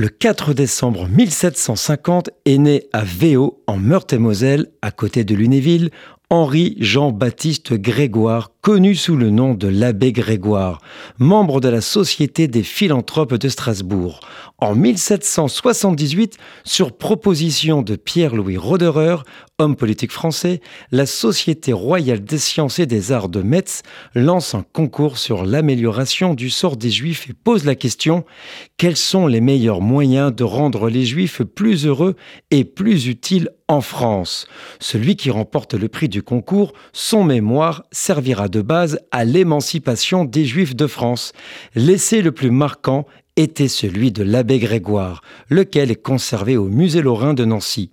Le 4 décembre 1750 est né à Véo, en Meurthe-et-Moselle, à côté de Lunéville, Henri Jean-Baptiste Grégoire, connu sous le nom de l'abbé Grégoire, membre de la Société des philanthropes de Strasbourg. En 1778, sur proposition de Pierre-Louis Roderer, homme politique français, la Société royale des sciences et des arts de Metz lance un concours sur l'amélioration du sort des Juifs et pose la question quels sont les meilleurs moyens de rendre les Juifs plus heureux et plus utiles en France? Celui qui remporte le prix du concours, son mémoire servira de base à l'émancipation des Juifs de France. L'essai le plus marquant était celui de l'abbé Grégoire, lequel est conservé au musée Lorrain de Nancy.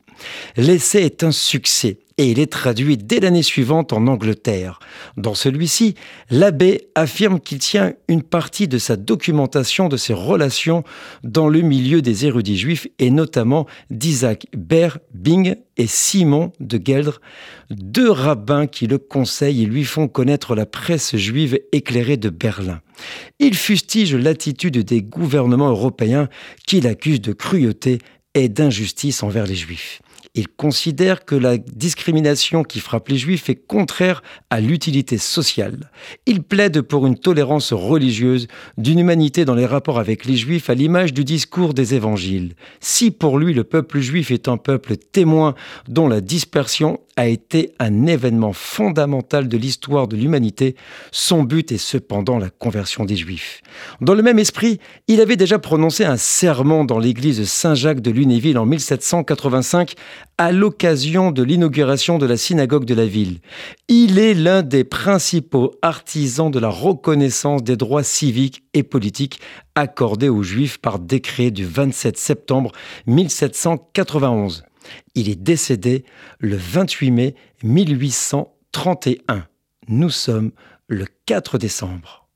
L'essai est un succès et il est traduit dès l'année suivante en Angleterre. Dans celui-ci, l'abbé affirme qu'il tient une partie de sa documentation de ses relations dans le milieu des érudits juifs et notamment d'Isaac Ber Bing et Simon de Gueldre, deux rabbins qui le conseillent et lui font connaître la presse juive éclairée de Berlin. Il fustige l'attitude des gouvernements européens qui l'accusent de cruauté et d'injustice envers les juifs. Il considère que la discrimination qui frappe les juifs est contraire à l'utilité sociale. Il plaide pour une tolérance religieuse, d'une humanité dans les rapports avec les juifs à l'image du discours des évangiles. Si pour lui le peuple juif est un peuple témoin dont la dispersion a été un événement fondamental de l'histoire de l'humanité, son but est cependant la conversion des Juifs. Dans le même esprit, il avait déjà prononcé un sermon dans l'église Saint-Jacques de Lunéville en 1785 à l'occasion de l'inauguration de la synagogue de la ville. Il est l'un des principaux artisans de la reconnaissance des droits civiques et politiques accordés aux Juifs par décret du 27 septembre 1791. Il est décédé le 28 mai 1831. Nous sommes le 4 décembre.